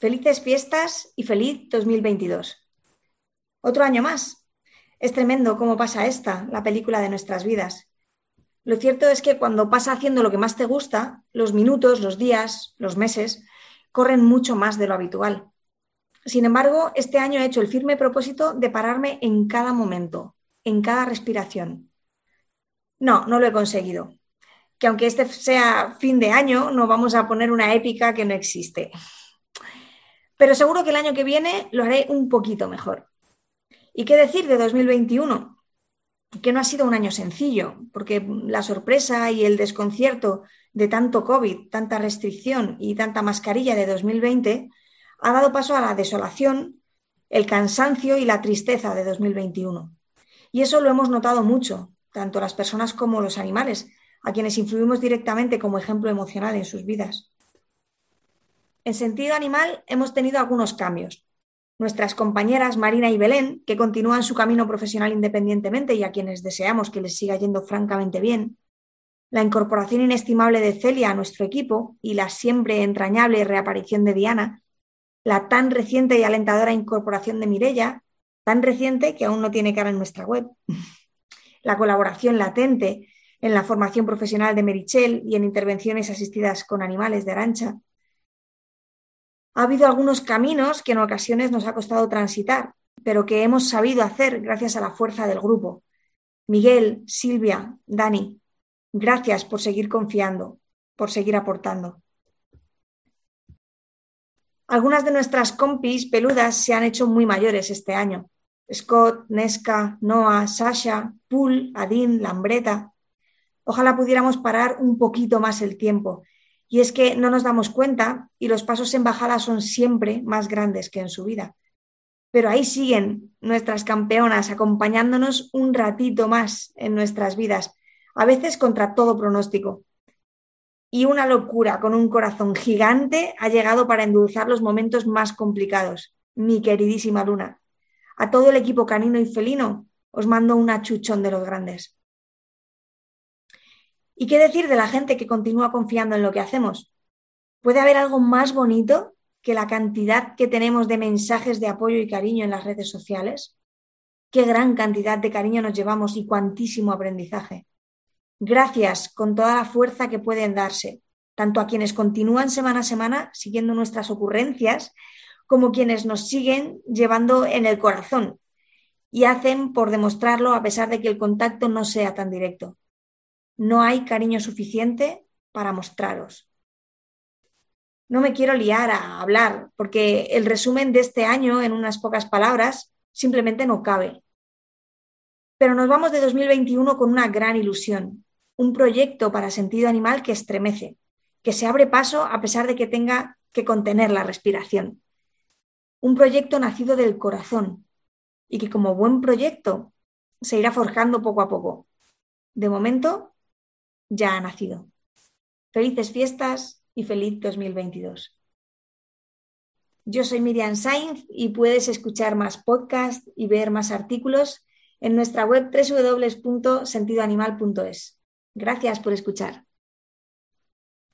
Felices fiestas y feliz 2022. Otro año más. Es tremendo cómo pasa esta, la película de nuestras vidas. Lo cierto es que cuando pasa haciendo lo que más te gusta, los minutos, los días, los meses, corren mucho más de lo habitual. Sin embargo, este año he hecho el firme propósito de pararme en cada momento, en cada respiración. No, no lo he conseguido. Que aunque este sea fin de año, no vamos a poner una épica que no existe. Pero seguro que el año que viene lo haré un poquito mejor. ¿Y qué decir de 2021? Que no ha sido un año sencillo, porque la sorpresa y el desconcierto de tanto COVID, tanta restricción y tanta mascarilla de 2020 ha dado paso a la desolación, el cansancio y la tristeza de 2021. Y eso lo hemos notado mucho, tanto las personas como los animales, a quienes influimos directamente como ejemplo emocional en sus vidas. En sentido animal hemos tenido algunos cambios. Nuestras compañeras Marina y Belén, que continúan su camino profesional independientemente y a quienes deseamos que les siga yendo francamente bien. La incorporación inestimable de Celia a nuestro equipo y la siempre entrañable reaparición de Diana. La tan reciente y alentadora incorporación de Mirella, tan reciente que aún no tiene cara en nuestra web. La colaboración latente en la formación profesional de Merichel y en intervenciones asistidas con animales de Arancha ha habido algunos caminos que en ocasiones nos ha costado transitar, pero que hemos sabido hacer gracias a la fuerza del grupo. Miguel, Silvia, Dani, gracias por seguir confiando, por seguir aportando. Algunas de nuestras compis peludas se han hecho muy mayores este año. Scott, Nesca, Noah, Sasha, Pool, Adin, Lambreta. Ojalá pudiéramos parar un poquito más el tiempo y es que no nos damos cuenta y los pasos en bajada son siempre más grandes que en subida. Pero ahí siguen nuestras campeonas acompañándonos un ratito más en nuestras vidas, a veces contra todo pronóstico. Y una locura con un corazón gigante ha llegado para endulzar los momentos más complicados. Mi queridísima Luna. A todo el equipo canino y felino os mando un achuchón de los grandes. ¿Y qué decir de la gente que continúa confiando en lo que hacemos? ¿Puede haber algo más bonito que la cantidad que tenemos de mensajes de apoyo y cariño en las redes sociales? Qué gran cantidad de cariño nos llevamos y cuantísimo aprendizaje. Gracias con toda la fuerza que pueden darse, tanto a quienes continúan semana a semana siguiendo nuestras ocurrencias, como quienes nos siguen llevando en el corazón y hacen por demostrarlo a pesar de que el contacto no sea tan directo no hay cariño suficiente para mostraros. No me quiero liar a hablar, porque el resumen de este año en unas pocas palabras simplemente no cabe. Pero nos vamos de 2021 con una gran ilusión, un proyecto para sentido animal que estremece, que se abre paso a pesar de que tenga que contener la respiración. Un proyecto nacido del corazón y que como buen proyecto se irá forjando poco a poco. De momento, ya ha nacido. Felices fiestas y feliz 2022. Yo soy Miriam Sainz y puedes escuchar más podcasts y ver más artículos en nuestra web www.sentidoanimal.es. Gracias por escuchar.